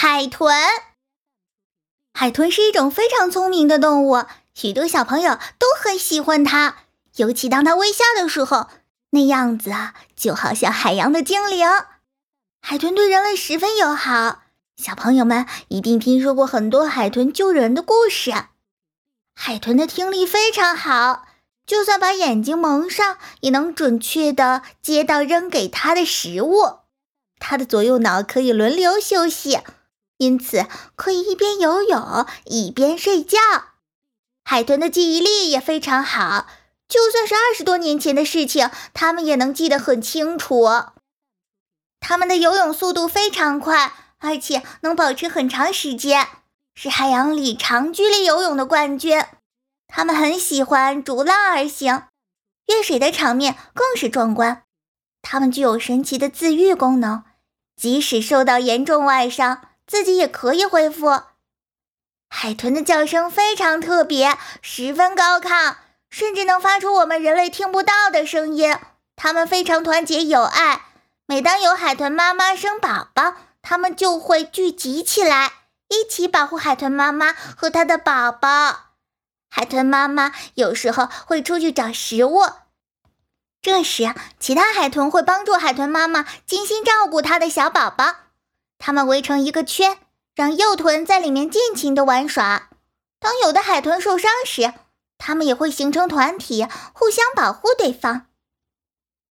海豚。海豚是一种非常聪明的动物，许多小朋友都很喜欢它，尤其当它微笑的时候，那样子啊，就好像海洋的精灵。海豚对人类十分友好，小朋友们一定听说过很多海豚救人的故事。海豚的听力非常好，就算把眼睛蒙上，也能准确的接到扔给它的食物。它的左右脑可以轮流休息，因此可以一边游泳一边睡觉。海豚的记忆力也非常好，就算是二十多年前的事情，它们也能记得很清楚。它们的游泳速度非常快，而且能保持很长时间，是海洋里长距离游泳的冠军。它们很喜欢逐浪而行，越水的场面更是壮观。它们具有神奇的自愈功能。即使受到严重外伤，自己也可以恢复。海豚的叫声非常特别，十分高亢，甚至能发出我们人类听不到的声音。它们非常团结友爱，每当有海豚妈妈生宝宝，它们就会聚集起来，一起保护海豚妈妈和它的宝宝。海豚妈妈有时候会出去找食物。这时，其他海豚会帮助海豚妈妈精心照顾它的小宝宝。它们围成一个圈，让幼豚在里面尽情的玩耍。当有的海豚受伤时，它们也会形成团体，互相保护对方。